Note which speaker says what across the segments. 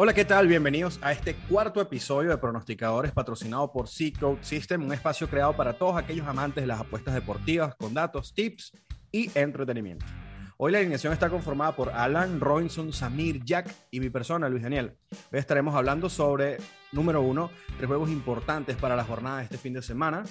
Speaker 1: Hola, ¿qué tal? Bienvenidos a este cuarto episodio de Pronosticadores patrocinado por C-Code System, un espacio creado para todos aquellos amantes de las apuestas deportivas con datos, tips y entretenimiento. Hoy la alineación está conformada por Alan, Robinson, Samir, Jack y mi persona, Luis Daniel. Hoy estaremos hablando sobre, número uno, tres juegos importantes para la jornada de este fin de semana.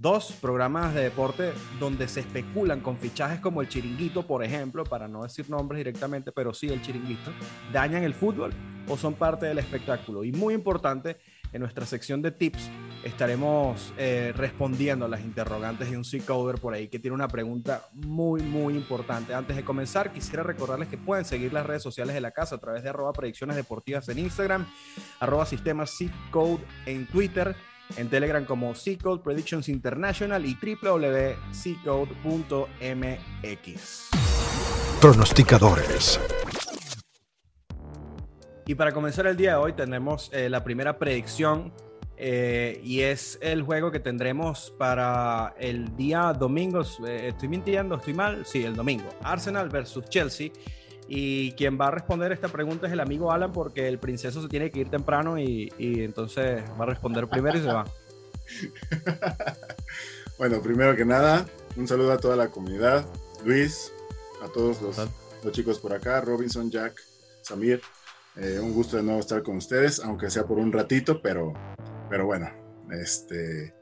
Speaker 1: Dos, programas de deporte donde se especulan con fichajes como el chiringuito, por ejemplo, para no decir nombres directamente, pero sí el chiringuito, dañan el fútbol o son parte del espectáculo. Y muy importante, en nuestra sección de tips estaremos eh, respondiendo a las interrogantes de un C-Coder por ahí que tiene una pregunta muy, muy importante. Antes de comenzar, quisiera recordarles que pueden seguir las redes sociales de la casa a través de arroba predicciones deportivas en Instagram, arroba sistema C-Code en Twitter en Telegram como C-Code Predictions International y www.ccode.mx.
Speaker 2: Pronosticadores.
Speaker 1: Y para comenzar el día de hoy tenemos eh, la primera predicción eh, y es el juego que tendremos para el día domingo. Eh, ¿Estoy mintiendo? ¿Estoy mal? Sí, el domingo. Arsenal versus Chelsea. Y quien va a responder esta pregunta es el amigo Alan, porque el princeso se tiene que ir temprano y, entonces va a responder primero y se va.
Speaker 3: bueno, primero que nada, un saludo a toda la comunidad, Luis, a todos los, los chicos por acá, Robinson, Jack, Samir. Eh, un gusto de nuevo estar con ustedes, aunque sea por un ratito, pero, pero bueno, este,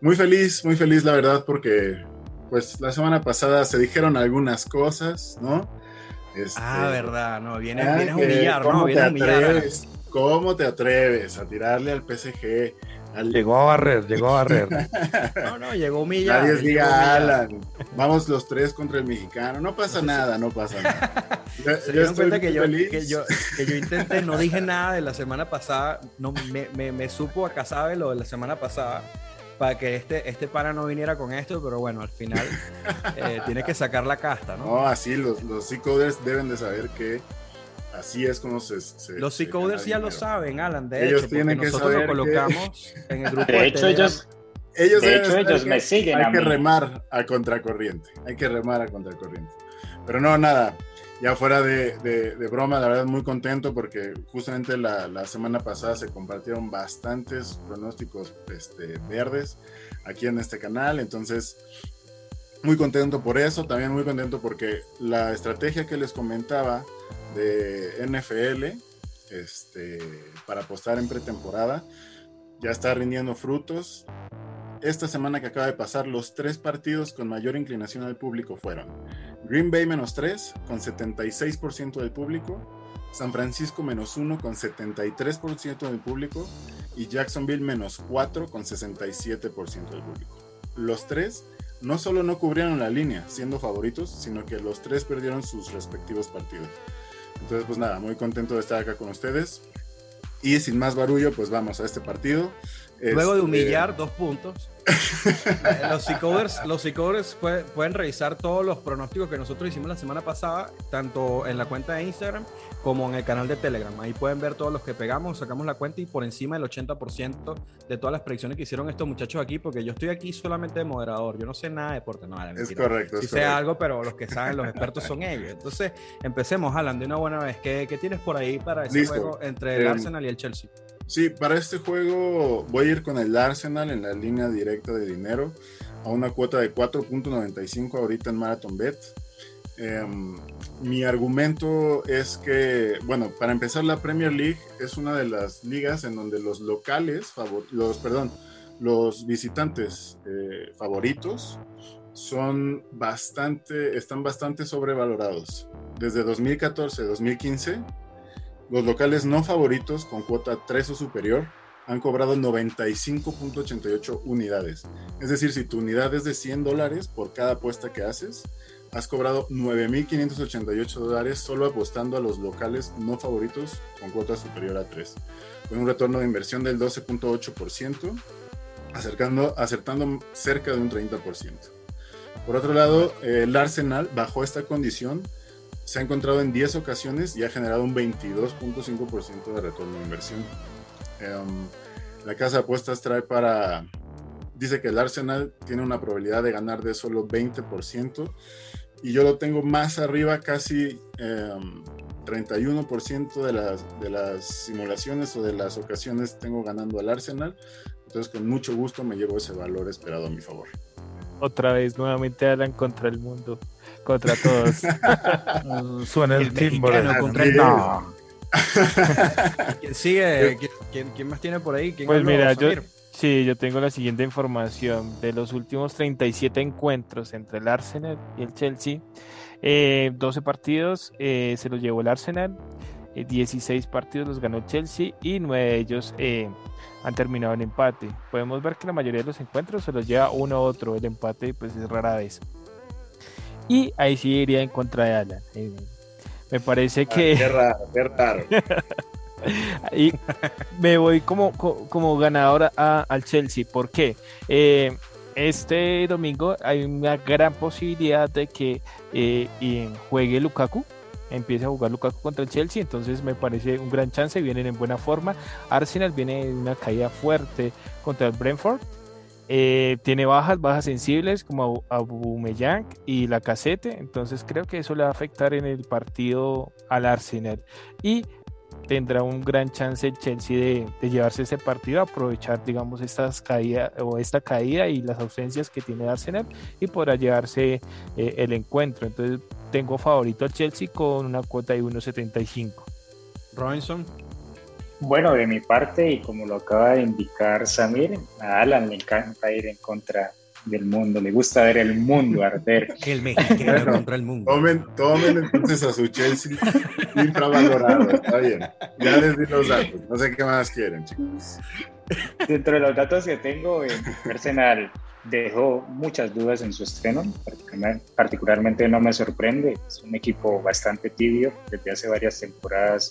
Speaker 3: muy feliz, muy feliz la verdad, porque pues la semana pasada se dijeron algunas cosas, ¿no?
Speaker 1: Este, ah, verdad, no, viene, ah, a humillar, ¿no? Viene a humillar.
Speaker 3: ¿Cómo te atreves a tirarle al PSG?
Speaker 2: Llegó a barrer, llegó a barrer.
Speaker 1: no, no, llegó a humillar.
Speaker 3: Nadie diga Alan. Vamos los tres contra el mexicano. No pasa nada, no pasa nada.
Speaker 1: Se dieron cuenta que yo, que yo, que, yo, intenté, no dije nada de la semana pasada. No, me, me, me supo a Casabe lo de la semana pasada para que este, este pana no viniera con esto, pero bueno, al final eh, tiene que sacar la casta, ¿no?
Speaker 3: No, así los, los coders deben de saber que así es como se...
Speaker 1: los C-Coders ya lo saben, Alan, de ellos hecho, tienen que nosotros lo colocamos en el grupo. De
Speaker 4: hecho, ellos...
Speaker 3: Ellos, de hecho, ellos me siguen. Hay que remar a contracorriente, hay que remar a contracorriente. Pero no, nada, ya fuera de, broma, la verdad muy contento porque justamente la, semana pasada se compartieron bastantes pronósticos este, verdes aquí en este canal, entonces muy contento por eso, también muy contento porque la estrategia que les comentaba de NFL este, para apostar en pretemporada ya está rindiendo frutos. Esta semana que acaba de pasar, los tres partidos con mayor inclinación al público fueron Green Bay menos 3 con 76% del público, San Francisco menos 1 con 73% del público y Jacksonville menos 4 con 67% del público. Los tres no solo no cubrieron la línea siendo favoritos, sino que los tres perdieron sus respectivos partidos. Entonces, pues nada, muy contento de estar acá con ustedes. Y sin más barullo, pues vamos a este partido.
Speaker 1: Luego de este, humillar dos puntos, los psicoders, los pueden, revisar todos los pronósticos que nosotros hicimos la semana pasada, tanto en la cuenta de Instagram como en el canal de Telegram. Ahí pueden ver todos los que pegamos, sacamos la cuenta y por encima del 80% de todas las predicciones que hicieron estos muchachos aquí, porque yo estoy aquí solamente de moderador, yo no sé nada de deporte, no,
Speaker 3: es correcto.
Speaker 1: Sí sé algo, pero los que saben, los expertos son ellos. Entonces, empecemos, Alan, de una buena vez. ¿Qué, tienes por ahí para ese juego entre el em, Arsenal y el Chelsea?
Speaker 3: Sí, para este juego voy a ir con el Arsenal en la línea directa de dinero a una cuota de 4.95 ahorita en Marathon Bet. Em, mi argumento es que, bueno, para empezar la Premier League es una de las ligas en donde los locales, los, perdón, los visitantes eh, favoritos son bastante, están bastante sobrevalorados. Desde 2014-2015 los locales no favoritos con cuota 3 o superior han cobrado 95.88 unidades. Es decir, si tu unidad es de 100 dólares por cada apuesta que haces, has cobrado 9.588 dólares solo apostando a los locales no favoritos con cuota superior a 3. Con un retorno de inversión del 12.8%, acercando, acertando cerca de un 30%. Por otro lado, el Arsenal, bajo esta condición, se ha encontrado en 10 ocasiones y ha generado un 22.5% de retorno de inversión. Em, la casa de apuestas trae para, dice que el Arsenal tiene una probabilidad de ganar de solo 20% y yo lo tengo más arriba, casi, em, 31% de las, de las simulaciones o de las ocasiones tengo ganando al Arsenal. Entonces, con mucho gusto me llevo ese valor esperado a mi favor.
Speaker 4: Otra vez, nuevamente Alan contra el mundo, contra todos.
Speaker 2: Suena el,
Speaker 1: El
Speaker 2: timbre.
Speaker 1: mexicano contra el
Speaker 2: No.
Speaker 1: ¿Quién sigue? ¿Quién, más tiene por ahí? ¿Quién
Speaker 4: Pues mira, yo, sí, yo tengo la siguiente información. De los últimos 37 encuentros entre el Arsenal y el Chelsea, eh, 12 partidos eh, se los llevó el Arsenal, eh, 16 partidos los ganó el Chelsea y 9 de ellos eh, han terminado en empate. Podemos ver que la mayoría de los encuentros se los lleva uno u otro, el empate pues es rara vez. Y ahí sí iría en contra de Alan. eh, me parece que...
Speaker 3: Qué raro, qué raro.
Speaker 4: Y me voy como, co- como ganador a- al Chelsea. ¿Por qué? Eh, este domingo hay una gran posibilidad de que eh, y juegue Lukaku. Empiece a jugar Lukaku contra el Chelsea. Entonces me parece un gran chance. Vienen en buena forma. Arsenal viene en una caída fuerte contra el Brentford. Eh, tiene bajas, bajas sensibles como Aubameyang y la casete. Entonces creo que eso le va a afectar en el partido al Arsenal. Y tendrá un gran chance el Chelsea de, llevarse ese partido, aprovechar, digamos, estas caídas o esta caída y las ausencias que tiene Arsenal y podrá llevarse eh, el encuentro. Entonces, tengo favorito al Chelsea con una cuota de 1.75.
Speaker 1: Robinson.
Speaker 5: Bueno, de mi parte, y como lo acaba de indicar Samir, a Alan le encanta ir en contra del mundo, le gusta ver el mundo arder.
Speaker 1: El mexicano contra el mundo.
Speaker 3: Tomen, tomen entonces a su Chelsea infravalorado. Está bien. Ya les di los datos. No sé qué más quieren, chicos.
Speaker 5: Dentro de los datos que tengo, eh, Arsenal dejó muchas dudas en su estreno, particular- particularmente no me sorprende, es un equipo bastante tibio, desde hace varias temporadas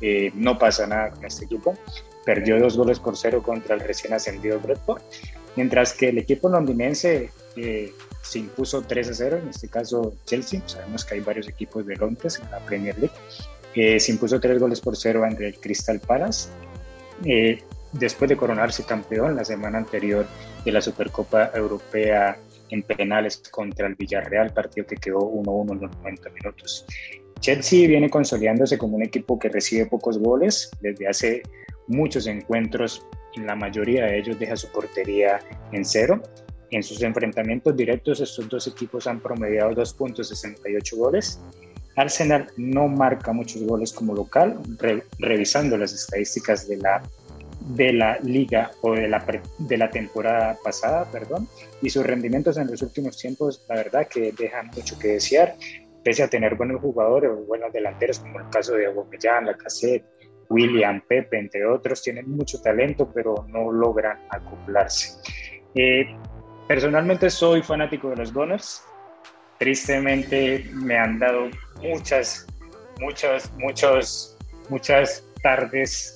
Speaker 5: eh, no pasa nada con este equipo, perdió dos goles por cero contra el recién ascendido Brentford, mientras que el equipo londinense eh, se impuso 3 a 0, en este caso Chelsea, sabemos que hay varios equipos de Londres en la Premier League, eh, se impuso tres goles por cero ante el Crystal Palace, eh, después de coronarse campeón la semana anterior de la Supercopa Europea en penales contra el Villarreal, partido que quedó 1-1 en los 90 minutos. Chelsea viene consolidándose como un equipo que recibe pocos goles desde hace muchos encuentros, en la mayoría de ellos deja su portería en cero. En sus enfrentamientos directos estos dos equipos han promediado 2.68 goles. Arsenal no marca muchos goles como local, re- revisando las estadísticas de la de la liga o de la, de la temporada pasada, perdón, y sus rendimientos en los últimos tiempos, la verdad que dejan mucho que desear, pese a tener buenos jugadores o buenos delanteros, como el caso de Aubameyang, Lacazette, William, Pepe, entre otros, tienen mucho talento, pero no logran acoplarse. Eh, personalmente soy fanático de los Gunners, tristemente me han dado muchas, muchas, muchos, muchas tardes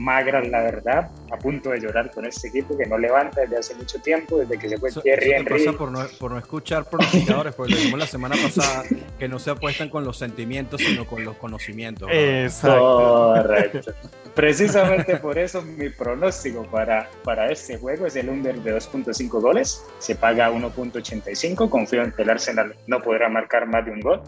Speaker 5: magras, la verdad, a punto de llorar con este equipo que no levanta desde hace mucho tiempo, desde que se fue
Speaker 1: Eso,
Speaker 5: Thierry
Speaker 1: eso te
Speaker 5: Henry.
Speaker 1: pasa por no, por no escuchar pronosticadores, porque lo dijimos la semana pasada que no se apuestan con los sentimientos, sino con los conocimientos. ¿no?
Speaker 4: Exacto.
Speaker 5: Correcto. Precisamente por eso mi pronóstico para, para este juego es el under de 2.5 goles. Se paga 1.85. Confío en que el Arsenal no podrá marcar más de un gol.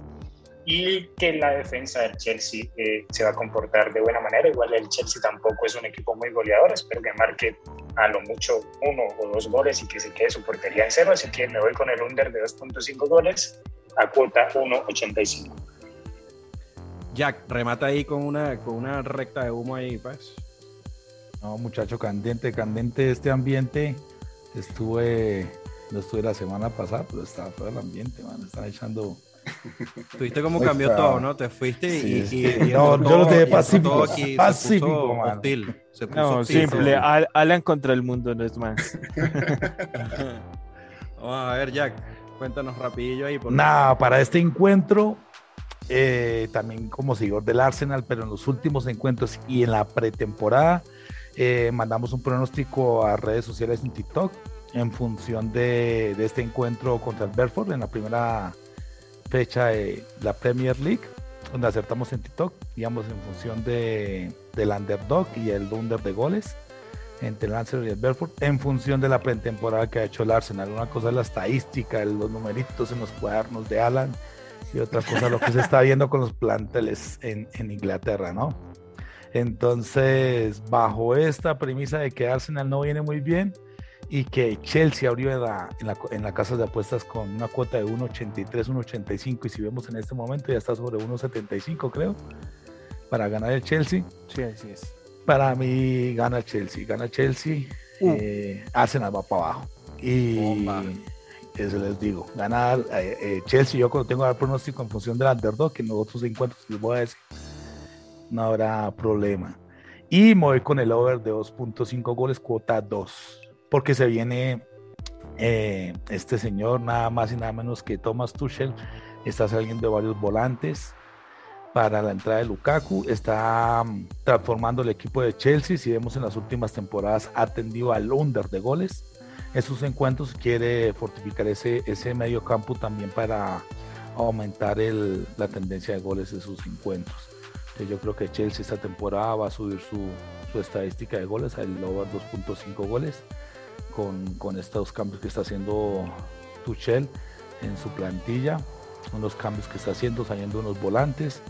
Speaker 5: Y que la defensa del Chelsea eh, se va a comportar de buena manera. Igual el Chelsea tampoco es un equipo muy goleador. Espero que marque a lo mucho uno o dos goles y que se quede su portería en cero. Así que me voy con el under de 2.5 goles a cuota 1.85.
Speaker 1: Jack, remata ahí con una, con una recta de humo ahí, pues.
Speaker 2: No, muchacho, candente, candente este ambiente. Estuve, no estuve la semana pasada, pero estaba todo el ambiente, man. Están echando.
Speaker 1: Tuviste cómo
Speaker 2: Ahí
Speaker 1: cambió
Speaker 2: está.
Speaker 1: todo, ¿no? Te fuiste y,
Speaker 2: Sí,
Speaker 1: y-
Speaker 2: sí.
Speaker 1: y- y
Speaker 2: No,
Speaker 1: entró
Speaker 2: yo lo
Speaker 1: todo-
Speaker 2: dejé pacífico,
Speaker 1: todo aquí, se puso
Speaker 2: mano.
Speaker 1: hostil, se puso
Speaker 4: No,
Speaker 1: hostil.
Speaker 4: simple. Al- Alan contra el mundo, no es más.
Speaker 1: Vamos a ver, Jack, cuéntanos rapidillo ahí. por-
Speaker 2: Nada, para este encuentro, eh, también como seguidor del Arsenal, pero en los últimos encuentros y en la pretemporada, eh, mandamos un pronóstico a redes sociales en TikTok en función de, de este encuentro contra el Bedford en la primera fecha de la Premier League, donde acertamos en TikTok, digamos, en función de, del underdog y el under de goles entre el Arsenal y el Bedford, en función de la pretemporada que ha hecho el Arsenal. Una cosa es la estadística, los numeritos en los cuadernos de Alan, Y otra cosa, lo que se está viendo con los planteles en Inglaterra, ¿no? Entonces, bajo esta premisa de que Arsenal no viene muy bien y que Chelsea abrió en la, en la, en la casa de apuestas con una cuota de 1.83, 1.85 y si vemos en este momento ya está sobre 1.75 creo, para ganar el Chelsea.
Speaker 4: Sí, así es.
Speaker 2: Para mí gana Chelsea, gana Chelsea,
Speaker 1: Uh.
Speaker 2: eh, Arsenal va para abajo. Y
Speaker 1: Bomba.
Speaker 2: eso les digo, ganar eh, eh, Chelsea, yo cuando tengo el pronóstico en función del underdog, que en los otros encuentros les voy a decir, no habrá problema. Y me voy con el over de 2.5 goles, cuota 2, porque se viene eh, este señor, nada más y nada menos que Thomas Tuchel, está saliendo de varios volantes para la entrada de Lukaku, está mm, transformando el equipo de Chelsea, si vemos en las últimas temporadas ha tendido al under de goles, en sus encuentros quiere fortificar ese, ese medio campo también para aumentar la tendencia de goles de sus encuentros. Yo creo que Chelsea esta temporada va a subir su, su estadística de goles al over 2.5 goles con, con estos cambios que está haciendo Tuchel en su plantilla, unos cambios que está haciendo, saliendo unos volantes.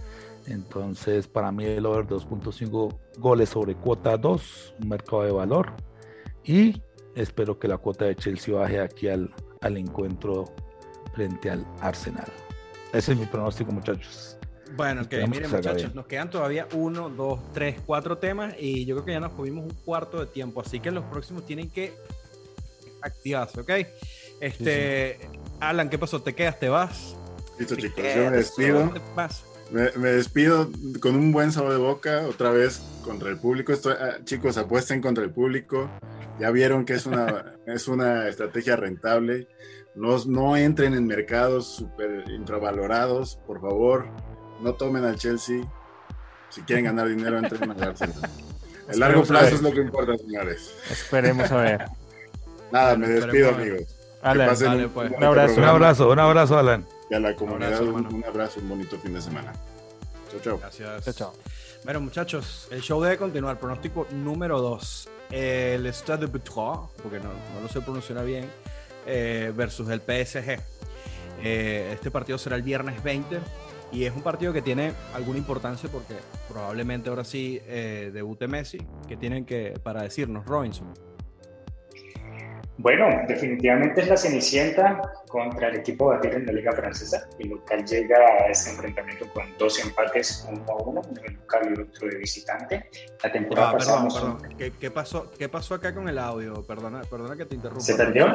Speaker 2: Entonces para mí el over 2.5 goles sobre cuota 2, un mercado de valor. Y espero que la cuota de Chelsea baje aquí al, al encuentro frente al Arsenal. Ese es mi pronóstico muchachos.
Speaker 1: Bueno, que miren,
Speaker 2: que
Speaker 1: muchachos,
Speaker 2: bien.
Speaker 1: nos quedan todavía uno, dos, tres, cuatro temas y yo creo que ya nos comimos un cuarto de tiempo, así que los próximos tienen que activarse, ¿ok? Este, Alan, ¿qué pasó? ¿Te quedas? ¿Te vas?
Speaker 3: Listo,
Speaker 1: ¿Te
Speaker 3: chicos, yo me despido. Me, me despido con un buen sabor de boca, otra vez contra el público. Estoy- ah, chicos, apuesten contra el público. Ya vieron que es una, es una estrategia rentable. No, no entren en mercados súper infravalorados, por favor. No tomen al Chelsea. Si quieren ganar dinero, entren al Arsenal. El largo plazo es lo que importa, señores.
Speaker 4: Esperemos a ver.
Speaker 3: Nada, me despido, amigos. Que
Speaker 4: Alan,
Speaker 3: pasen
Speaker 1: dale,
Speaker 3: un,
Speaker 1: pues.
Speaker 4: Un abrazo,
Speaker 2: Un abrazo, un abrazo Alan.
Speaker 3: Y a la comunidad
Speaker 1: abrazo,
Speaker 3: un, abrazo, un bonito fin de semana. Chau, chau.
Speaker 1: Gracias.
Speaker 4: chao, chao.
Speaker 1: Bueno, muchachos, el show debe continuar. Pronóstico número 2. El Stade de Butrois, porque no, no lo sé pronunciar bien, eh, versus el PSG. Eh, este partido será el viernes 20 y es un partido que tiene alguna importancia porque probablemente ahora sí eh, debute Messi. que tienen que para decirnos, Robinson?
Speaker 5: Bueno, definitivamente es la Cenicienta contra el equipo batir en la Liga Francesa. El local llega a este enfrentamiento con dos empates, uno a uno, uno de local y otro de visitante. La temporada
Speaker 1: Ah,
Speaker 5: pasada
Speaker 1: perdón, perdón. ¿Qué, qué pasó, ¿Qué pasó acá con el audio? Perdona, perdona que te interrumpa.
Speaker 5: ¿Se perdió?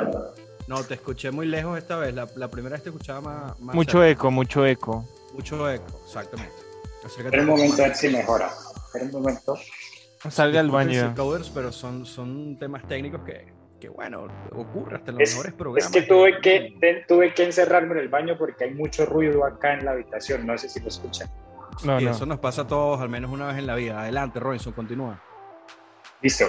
Speaker 1: No, te escuché muy lejos esta vez. La, la primera vez te escuchaba más. más
Speaker 4: Mucho
Speaker 1: cerca.
Speaker 4: eco, mucho eco.
Speaker 1: Mucho eco, exactamente. Acércate
Speaker 5: un momento a ver si mejora. Espera un momento.
Speaker 4: Salga al baño.
Speaker 1: coders, pero son, son temas técnicos que, que, bueno, ocurre hasta en los
Speaker 5: Es,
Speaker 1: mejores
Speaker 5: es
Speaker 1: programas.
Speaker 5: que tuve que, tuve que encerrarme en el baño porque hay mucho ruido acá en la habitación. No sé si lo escuchan.
Speaker 4: No,
Speaker 1: Y
Speaker 4: no.
Speaker 1: eso nos pasa a todos al menos una vez en la vida. Adelante, Robinson, continúa.
Speaker 5: Listo.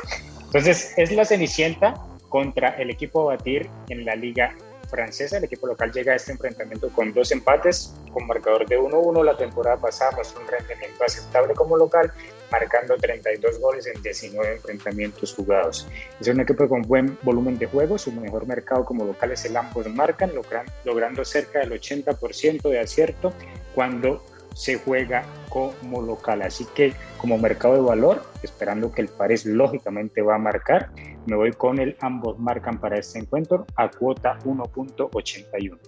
Speaker 5: Entonces, es la Cenicienta contra el equipo a batir en la Liga Francesa. El equipo local llega a este enfrentamiento con dos empates, con marcador de 1-1. La temporada pasada mostró un rendimiento aceptable como local, marcando 32 goles en 19 enfrentamientos jugados. Es un equipo con buen volumen de juego. Su mejor mercado como local es el ambos marcan, logran- logrando cerca del 80% de acierto cuando se juega como local. Así que como mercado de valor, esperando que el Pares lógicamente va a marcar, me voy con el ambos marcan para este encuentro a cuota 1.81.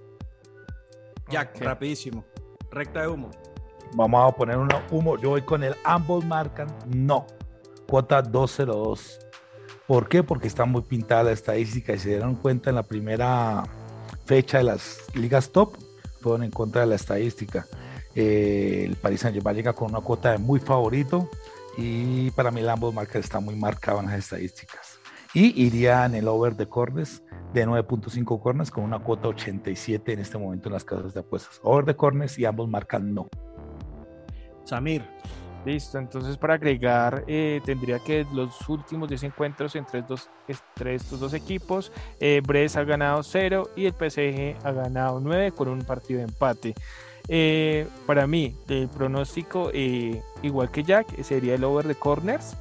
Speaker 1: Jack,
Speaker 4: Ok.
Speaker 1: rapidísimo. Recta de humo.
Speaker 2: Vamos a poner un humo. Yo voy con el ambos marcan no. Cuota 202. ¿Por qué? Porque está muy pintada la estadística y se dieron cuenta en la primera fecha de las ligas top, fueron en contra de la estadística. Eh, el Paris Saint Germain llega con una cuota de muy favorito y para mí ambos marcas está muy marcado en las estadísticas. Y iría en el over de corners de 9.5 corners con una cuota 87 en este momento en las casas de apuestas. Over de corners y ambos marcan no.
Speaker 1: Samir,
Speaker 4: Listo, entonces para agregar, eh, tendría que los últimos 10 encuentros entre, estos- entre estos dos equipos, eh, Brest ha ganado 0 y el PSG ha ganado 9 con un partido de empate. Eh, para mí, el pronóstico, eh, igual que Jack, sería el over de corners.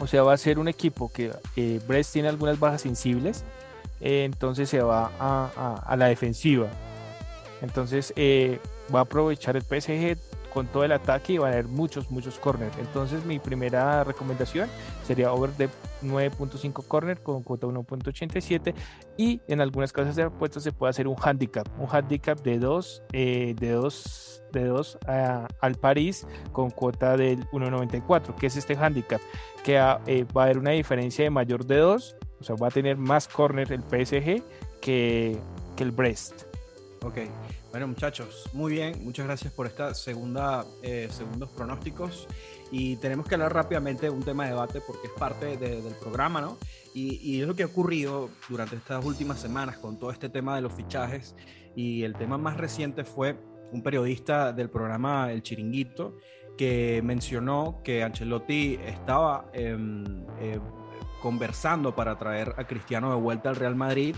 Speaker 4: O sea, va a ser un equipo que eh, Brest tiene algunas bajas sensibles, entonces se va a, a- la defensiva. Entonces, va a aprovechar el PSG con todo el ataque y va a haber muchos, muchos corners. Entonces mi primera recomendación sería over de 9.5 corner con cuota 1.87 y en algunas casas de apuestas se puede hacer un handicap, un handicap de 2 eh, de 2 de 2 al París con cuota del 1.94, que es este handicap, que eh, va a haber una diferencia de mayor de 2, o sea, va a tener más corner el PSG que, que el Brest.
Speaker 1: Ok, bueno muchachos, muy bien, muchas gracias por esta segunda, eh, segundos pronósticos. Y tenemos que hablar rápidamente de un tema de debate porque es parte del programa, ¿no? Y, es lo que ha ocurrido durante estas últimas semanas con todo este tema de los fichajes. Y el tema más reciente fue un periodista del programa El Chiringuito que mencionó que Ancelotti estaba em, eh, conversando para traer a Cristiano de vuelta al Real Madrid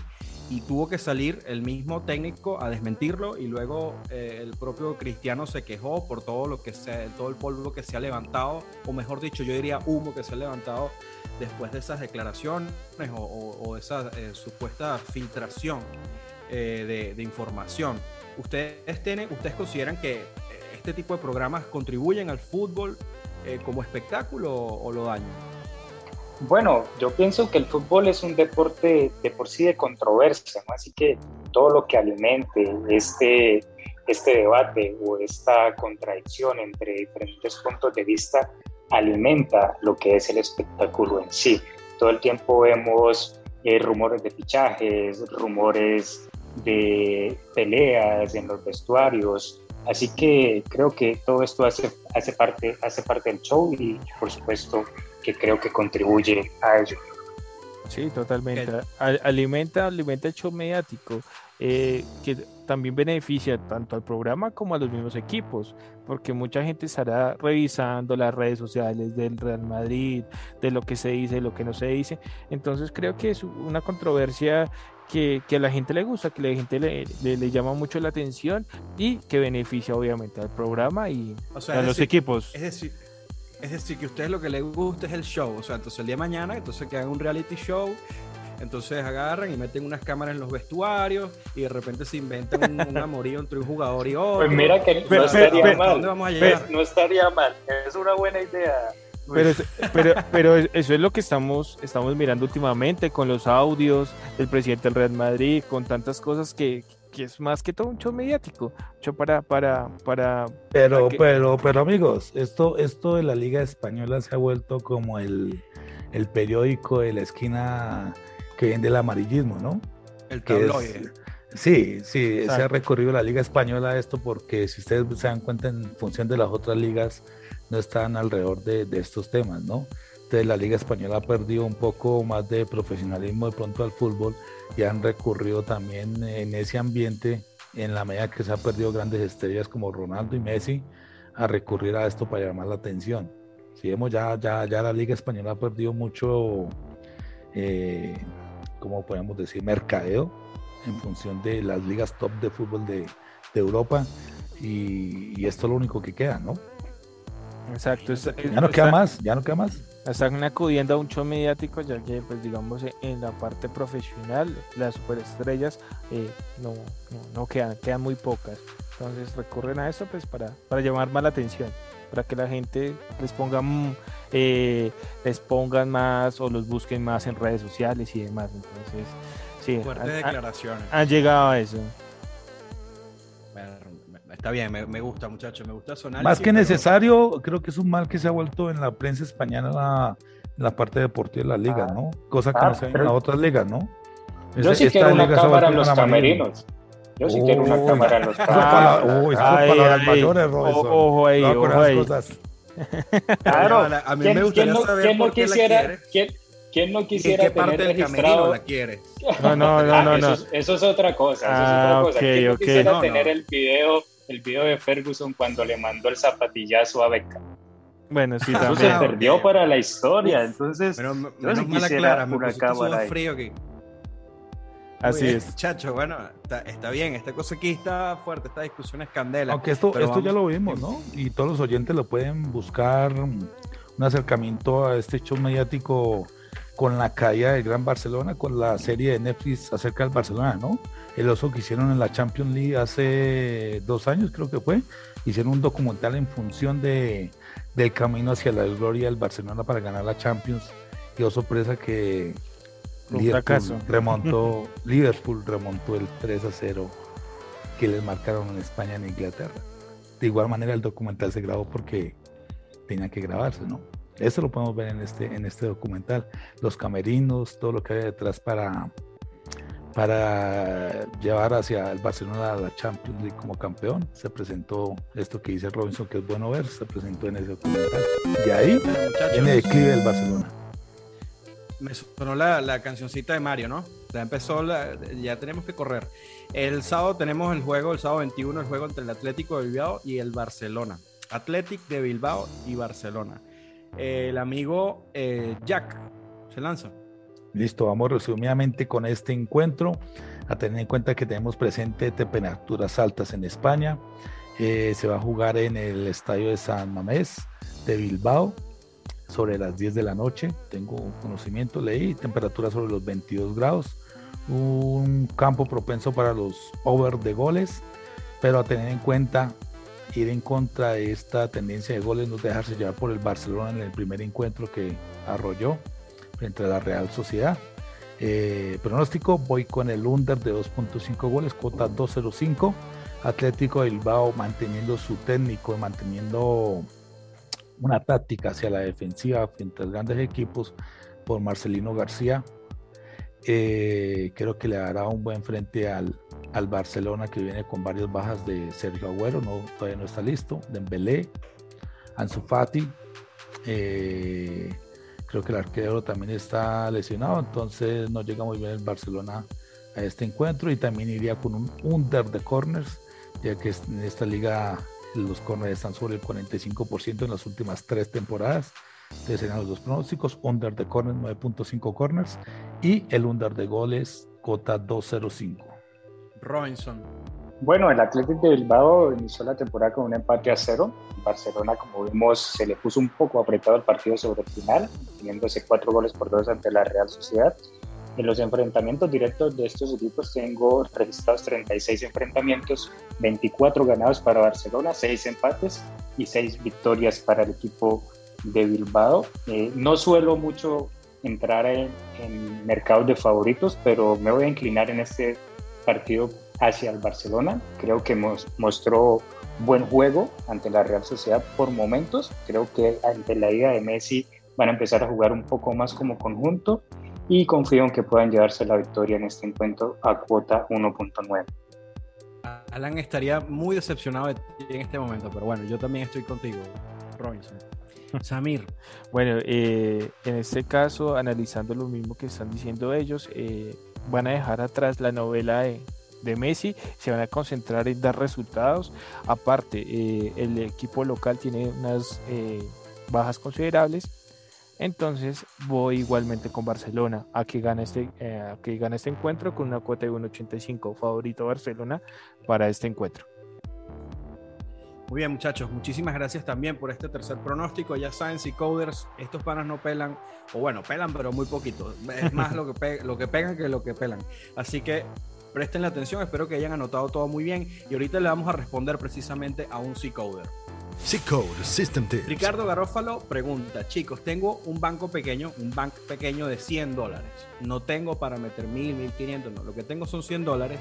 Speaker 1: y tuvo que salir el mismo técnico a desmentirlo y luego eh, el propio Cristiano se quejó por todo lo que todo el polvo que se ha levantado o mejor dicho yo diría humo que se ha levantado después de esas declaraciones o, esa eh, supuesta filtración de, de, información. Ustedes tienen ustedes consideran que este tipo de programas contribuyen al fútbol como espectáculo o lo dañan
Speaker 5: bueno, yo pienso que el fútbol es un deporte de por sí de controversia, ¿no? así que todo lo que alimente este, este debate o esta contradicción entre diferentes puntos de vista alimenta lo que es el espectáculo en sí. Todo el tiempo vemos eh, rumores de fichajes, rumores de peleas en los vestuarios, así que creo que todo esto hace, hace, parte, hace parte del show y por supuesto que creo que contribuye a ello.
Speaker 4: Sí, totalmente. alimenta, alimenta el show mediático, eh, que también beneficia tanto al programa como a los mismos equipos, porque mucha gente estará revisando las redes sociales del Real Madrid, de lo que se dice, de lo que no se dice. Entonces creo que es una controversia que, a la gente le gusta, que a la gente le, le, llama mucho la atención y que beneficia obviamente al programa y a los equipos.
Speaker 1: Es decir, es decir, que a ustedes lo que les gusta es el show. O sea, entonces el día de mañana, entonces que hagan un reality show. Entonces agarran y meten unas cámaras en los vestuarios y de repente se inventan un, amorío entre un jugador y otro.
Speaker 5: Pues mira que no estaría mal. Vamos a llegar? no estaría mal. Es una buena idea.
Speaker 4: Pero, pero, pero, eso es lo que estamos, estamos mirando últimamente con los audios del presidente del Real Madrid, con tantas cosas que, que es más que todo un show mediático, show para, para, para.
Speaker 2: Pero, pero, pero amigos, esto, esto de la Liga Española se ha vuelto como el, el periódico de la esquina que vende el amarillismo, ¿no?
Speaker 1: El tabloide.
Speaker 2: sí, sí, se ha recorrido la Liga Española esto porque si ustedes se dan cuenta en función de las otras ligas no están alrededor de, de estos temas, ¿no? Entonces la Liga Española ha perdido un poco más de profesionalismo de pronto al fútbol y han recurrido también en ese ambiente, en la medida que se han perdido grandes estrellas como Ronaldo y Messi, a recurrir a esto para llamar la atención. Si vemos, ya, ya, ya la Liga Española ha perdido mucho, eh, como podemos decir, mercadeo en función de las ligas top de fútbol de, Europa y, y, esto es lo único que queda, ¿no?
Speaker 4: Exacto.
Speaker 2: ya no queda más, ya no queda más
Speaker 4: están acudiendo a un show mediático ya que pues digamos en la parte profesional las superestrellas eh, no, no, quedan, quedan muy pocas. Entonces recurren a eso pues para, para llamar más la atención para que la gente les ponga eh, les pongan más o los busquen más en redes sociales y demás. Entonces sí
Speaker 1: fuertes declaraciones.
Speaker 4: han llegado a eso
Speaker 1: Está bien, me, gusta, muchachos, me gusta sonar.
Speaker 2: Más que necesario, creo que es un mal que se ha vuelto en la prensa española en la parte deportiva de la liga, ¿no? Cosa que ah, no se ve en las otras ligas, ¿no?
Speaker 5: Yo sí quiero una cámara en los camerinos. Yo sí quiero una cámara en los camerinos.
Speaker 2: Uy, son palabras mayores, Robinson.
Speaker 4: Ojo ahí, ojo ahí.
Speaker 5: Claro, a mí me gustaría saber por qué la quieres. ¿Quién no quisiera
Speaker 1: ¿En qué parte del registrado... la quiere?
Speaker 4: No, no, no, no. no.
Speaker 5: Eso, es otra cosa. Eso es otra ah, cosa. ¿Quién no quisiera tener el video el video de Ferguson cuando le mandó el zapatillazo a Beckham.
Speaker 4: Bueno, sí,
Speaker 5: Eso se perdió para la historia, entonces
Speaker 1: pero, yo sí quisiera una cámara frío aquí.
Speaker 4: Así es.
Speaker 1: Chacho, bueno, está, bien, esta cosa aquí está fuerte, esta discusión es candela.
Speaker 2: Aunque esto, esto ya lo vimos, ¿no? Y todos los oyentes lo pueden buscar, un acercamiento a este show mediático con la caída del Gran Barcelona, con la serie de Netflix acerca del Barcelona, ¿no? El oso que hicieron en la Champions League hace dos años, creo que fue. Hicieron un documental en función de, del camino hacia la gloria del Barcelona para ganar la Champions. Y oh sorpresa que Liverpool remontó, Liverpool remontó el 3 a 0 que les marcaron en España en Inglaterra. De igual manera el documental se grabó porque tenía que grabarse, ¿no? Eso lo podemos ver en este, en este documental. Los camerinos, todo lo que hay detrás para, para llevar hacia el Barcelona a la Champions League como campeón. Se presentó esto que dice Robinson, que es bueno ver, se presentó en ese documental. Y ahí viene el declive del Barcelona.
Speaker 1: Me sonó la, la, cancioncita de Mario, ¿no? Ya empezó, ya tenemos que correr. El sábado tenemos el juego, el sábado 21, el juego entre el Atlético de Bilbao y el Barcelona. Atlético de Bilbao y Barcelona el amigo eh, Jack se lanza.
Speaker 2: Listo, vamos resumidamente con este encuentro, a tener en cuenta que tenemos presente temperaturas altas en España. Eh, se va a jugar en el estadio de San Mamés de Bilbao sobre las 10 de la noche. Tengo conocimiento, leí, temperatura sobre los 22 grados. Un campo propenso para los over de goles, pero a tener en cuenta ir en contra de esta tendencia de goles, no dejarse llevar por el Barcelona en el primer encuentro que arrolló frente a la Real Sociedad. Eh, pronóstico, voy con el under de 2.5 goles, cuota 2.05. Atlético Bilbao manteniendo su técnico, manteniendo una táctica hacia la defensiva frente a grandes equipos por Marcelino García. Eh, creo que le dará un buen frente al, al Barcelona que viene con varias bajas de Sergio Agüero, no, todavía no está listo, Dembélé, Ansu Fati, eh, creo que el arquero también está lesionado, entonces no llega muy bien el Barcelona a este encuentro y también iría con un under de corners, ya que en esta liga los corners están sobre el 45% en las últimas tres temporadas. Entonces serían los dos pronósticos, under de corners 9.5 corners y el under de goles cota 205.
Speaker 1: Robinson.
Speaker 5: Bueno, el Atlético de Bilbao inició la temporada con un empate a cero. Barcelona, como vimos, se le puso un poco apretado el partido sobre el final, teniéndose cuatro goles por dos ante la Real Sociedad. En los enfrentamientos directos de estos equipos tengo registrados 36 enfrentamientos, 24 ganados para Barcelona, 6 empates y 6 victorias para el equipo de Bilbao. Eh, no suelo mucho entrar en, en mercados de favoritos, pero me voy a inclinar en este partido hacia el Barcelona. Creo que mostró buen juego ante la Real Sociedad por momentos. Creo que ante la ida de Messi van a empezar a jugar un poco más como conjunto y confío en que puedan llevarse la victoria en este encuentro a cuota 1.9.
Speaker 1: Alan estaría muy decepcionado de ti en este momento, pero bueno, yo también estoy contigo, Robinson. Samir.
Speaker 4: Bueno, eh, en este caso, analizando lo mismo que están diciendo ellos, eh, van a dejar atrás la novela de, Messi, se van a concentrar en dar resultados. Aparte, eh, el equipo local tiene unas eh, bajas considerables. Entonces voy igualmente con Barcelona a que gane este, eh, a que gane este encuentro con una cuota de 1.85 favorito Barcelona para este encuentro.
Speaker 1: Muy bien, muchachos, muchísimas gracias también por este tercer pronóstico. Ya saben, si coders, estos panas no pelan, o bueno, pelan, pero muy poquito. Es más lo que, lo que pegan que lo que pelan. Así que presten la atención, espero que hayan anotado todo muy bien. Y ahorita le vamos a responder precisamente a un C-Coder.
Speaker 6: C-Code System Tips.
Speaker 1: Ricardo Garófalo pregunta, chicos, tengo un banco pequeño, un banco pequeño de 100 dólares. No tengo para meter 1000, 1500, no. Lo que tengo son 100 dólares.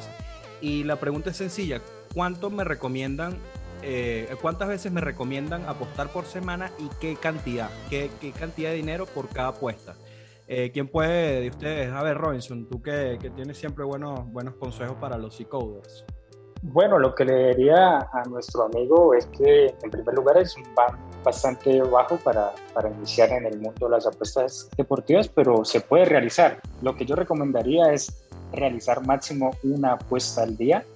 Speaker 1: Y la pregunta es sencilla, ¿cuánto me recomiendan eh, cuántas veces me recomiendan apostar por semana y qué cantidad, qué, cantidad de dinero por cada apuesta. Eh, ¿Quién puede de ustedes? A ver, Robinson, tú que, tienes siempre buenos, buenos consejos para los e-coders.
Speaker 5: Bueno, lo que le diría a nuestro amigo es que en primer lugar es un ban bastante bajo para, para iniciar en el mundo las apuestas deportivas, pero se puede realizar. Lo que yo recomendaría es realizar máximo una apuesta al día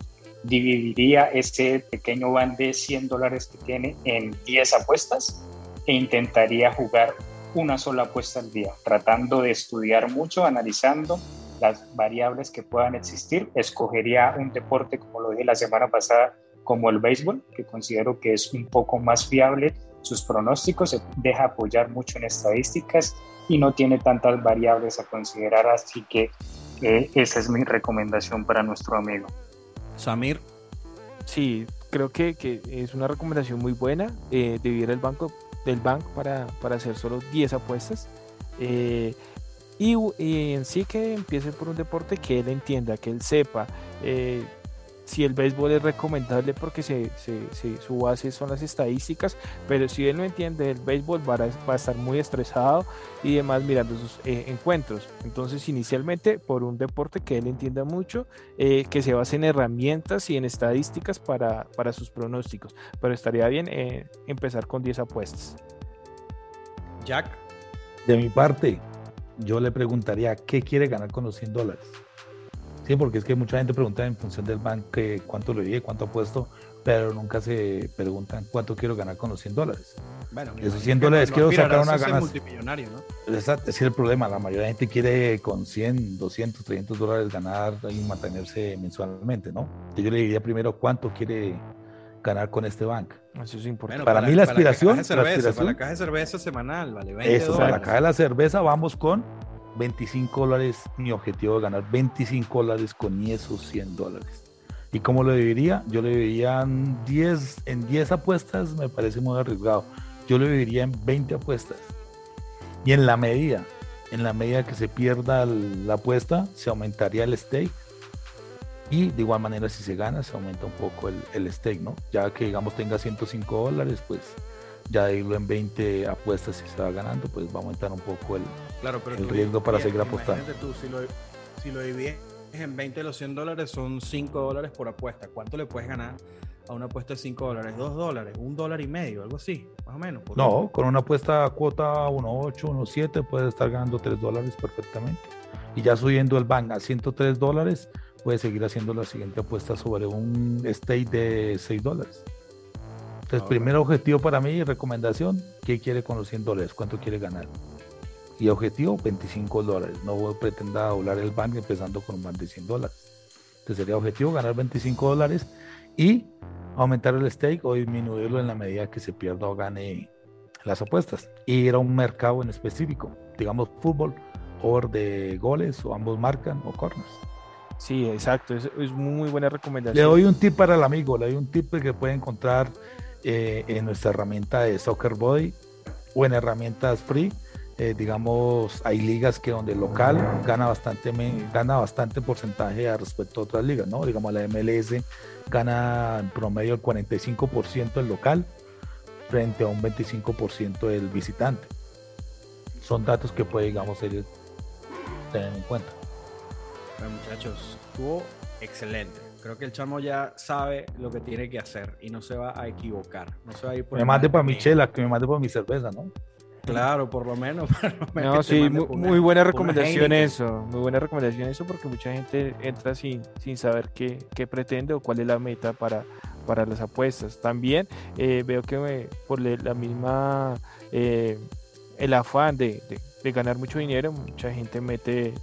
Speaker 5: dividiría ese pequeño van de 100 dólares que tiene en 10 apuestas e intentaría jugar una sola apuesta al día, tratando de estudiar mucho, analizando las variables que puedan existir. Escogería un deporte, como lo dije la semana pasada, como el béisbol, que considero que es un poco más fiable sus pronósticos, se deja apoyar mucho en estadísticas y no tiene tantas variables a considerar, así que eh, esa es mi recomendación para nuestro amigo.
Speaker 1: Samir.
Speaker 4: Sí, creo que, que es una recomendación muy buena eh, de ir al banco del banco para, para hacer solo 10 apuestas. Eh, y, y, en sí que empiece por un deporte que él entienda, que él sepa. Eh, si el béisbol es recomendable porque se, se, se, su base son las estadísticas, pero si él no entiende el béisbol va a, va a estar muy estresado y demás mirando sus eh, encuentros. Entonces inicialmente por un deporte que él entienda mucho, eh, que se base en herramientas y en estadísticas para, para sus pronósticos, pero estaría bien eh, empezar con 10 apuestas.
Speaker 1: Jack.
Speaker 2: De mi parte, yo le preguntaría qué quiere ganar con los 100 dólares. Sí, porque es que mucha gente pregunta en función del banco cuánto le di, cuánto ha puesto, pero nunca se preguntan cuánto quiero ganar con los 100 dólares.
Speaker 1: Bueno,
Speaker 2: esos 100 dólares quiero sacar una ganancia.
Speaker 1: multimillonario, ¿no?
Speaker 2: Ese es el problema. La mayoría de gente quiere con 100, 200, 300 dólares ganar y mantenerse mensualmente, ¿no? Entonces yo le diría primero cuánto quiere ganar con este banco.
Speaker 4: Eso es importante.
Speaker 2: Bueno, para, para, mí la aspiración,
Speaker 1: para la,
Speaker 2: la aspiración,
Speaker 1: para la caja de cerveza semanal, vale 20
Speaker 2: Eso,
Speaker 1: dólares.
Speaker 2: para la caja de la cerveza vamos con 25 dólares. Mi objetivo es ganar 25 dólares con esos 100 dólares. ¿Y cómo lo dividiría? Yo le dividiría en 10, en 10 apuestas, me parece muy arriesgado. Yo lo dividiría en 20 apuestas. Y en la medida, en la medida que se pierda la apuesta, se aumentaría el stake. Y de igual manera, si se gana, se aumenta un poco el, el stake, ¿no? Ya que, digamos, tenga 105 dólares, pues ya irlo en 20 apuestas si se va ganando, pues va a aumentar un poco el,
Speaker 1: claro, pero
Speaker 2: el
Speaker 1: tú,
Speaker 2: riesgo para seguir apostando.
Speaker 1: Tú, si, lo, si lo divides en 20 los 100 dólares son 5 dólares por apuesta. ¿Cuánto le puedes ganar a una apuesta de 5 dólares? 2 dólares, un dólar y medio, algo así, más o menos.
Speaker 2: no, un... con una apuesta a cuota 1.8, 1.7 puedes estar ganando 3 dólares perfectamente. Y ya subiendo el bank a 103 dólares, puedes seguir haciendo la siguiente apuesta sobre un stake de 6 dólares. Entonces, okay. primer objetivo para mí, recomendación, ¿qué quiere con los 100 dólares? ¿Cuánto quiere ganar? Y objetivo, 25 dólares. No pretenda doblar el bank empezando con un bank de 100 dólares. Entonces sería objetivo ganar 25 dólares y aumentar el stake o disminuirlo en la medida que se pierda o gane las apuestas. Y ir a un mercado en específico, digamos fútbol, over de goles o ambos marcan o corners.
Speaker 4: Sí, exacto, es, es muy buena recomendación.
Speaker 2: Le doy un tip para el amigo, le doy un tip que puede encontrar eh, en nuestra herramienta de Soccer Body o en herramientas free. Eh, digamos, hay ligas que donde el local gana bastante, gana bastante porcentaje a respecto a otras ligas, ¿no? Digamos, la MLS gana en promedio el 45% el local frente a un 25% del visitante. Son datos que puede, digamos, tener en cuenta.
Speaker 1: Bueno, muchachos, estuvo excelente. Creo que el chamo ya sabe lo que tiene que hacer y no se va a equivocar. No se va a ir por
Speaker 2: me mande para mi chela, que me mande para mi cerveza, ¿no?
Speaker 1: Claro, por lo menos.
Speaker 4: no, sí, muy, muy, buena recomendación eso. Muy buena recomendación eso porque mucha gente entra sin, sin saber qué, qué pretende o cuál es la meta para, para las apuestas. También eh, veo que me, por la misma, eh, el afán de, de, de ganar mucho dinero, mucha gente mete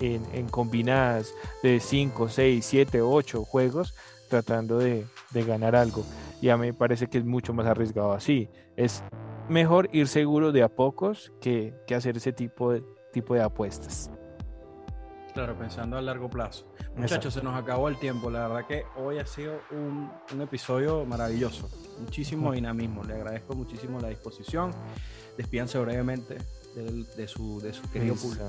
Speaker 4: en, en, combinadas de 5, 6, 7, 8 juegos tratando de, de, ganar algo. Y a mí me parece que es mucho más arriesgado así. Es mejor ir seguro de a pocos que, que hacer ese tipo de, tipo de apuestas.
Speaker 1: Claro, pensando a largo plazo. Muchachos, Exacto. se nos acabó el tiempo. La verdad que hoy ha sido un, un episodio maravilloso. Muchísimo dinamismo. Le agradezco muchísimo la disposición. Despídanse brevemente de, de, su, de su querido público.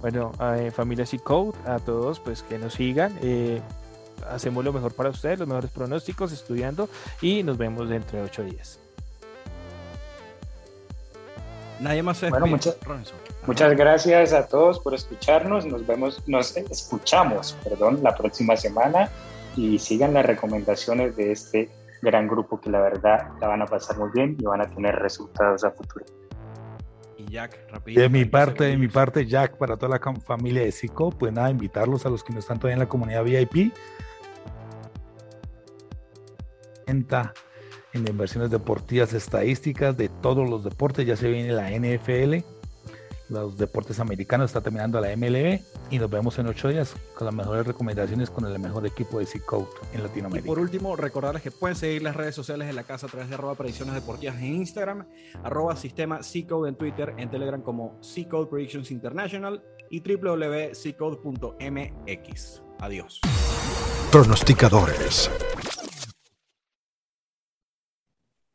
Speaker 4: Bueno, eh, familia C-Code, a todos, pues que nos sigan. Eh, hacemos lo mejor para ustedes, los mejores pronósticos, estudiando y nos vemos dentro de ocho días.
Speaker 1: Nadie más se
Speaker 5: bueno, muchas, muchas gracias a todos por escucharnos. Nos vemos, nos escuchamos, perdón, la próxima semana y sigan las recomendaciones de este gran grupo que la verdad la van a pasar muy bien y van a tener resultados a futuro.
Speaker 1: Y Jack, rápido.
Speaker 2: De mi parte, de mi parte, Jack, para toda la familia de Cico, pues nada, invitarlos a los que no están todavía en la comunidad VIP. En inversiones deportivas estadísticas de todos los deportes, ya se viene la NFL los deportes americanos, está terminando la MLB y nos vemos en ocho días con las mejores recomendaciones con el mejor equipo de C-Code en
Speaker 1: Y
Speaker 2: Latinoamérica.
Speaker 1: por último, recordarles que pueden seguir las redes sociales de la casa a través de arroba predicciones deportivas en Instagram, arroba sistema C-Code en Twitter, en Telegram como C-Code Predictions International y www.ccode.mx. Adiós.
Speaker 6: Pronosticadores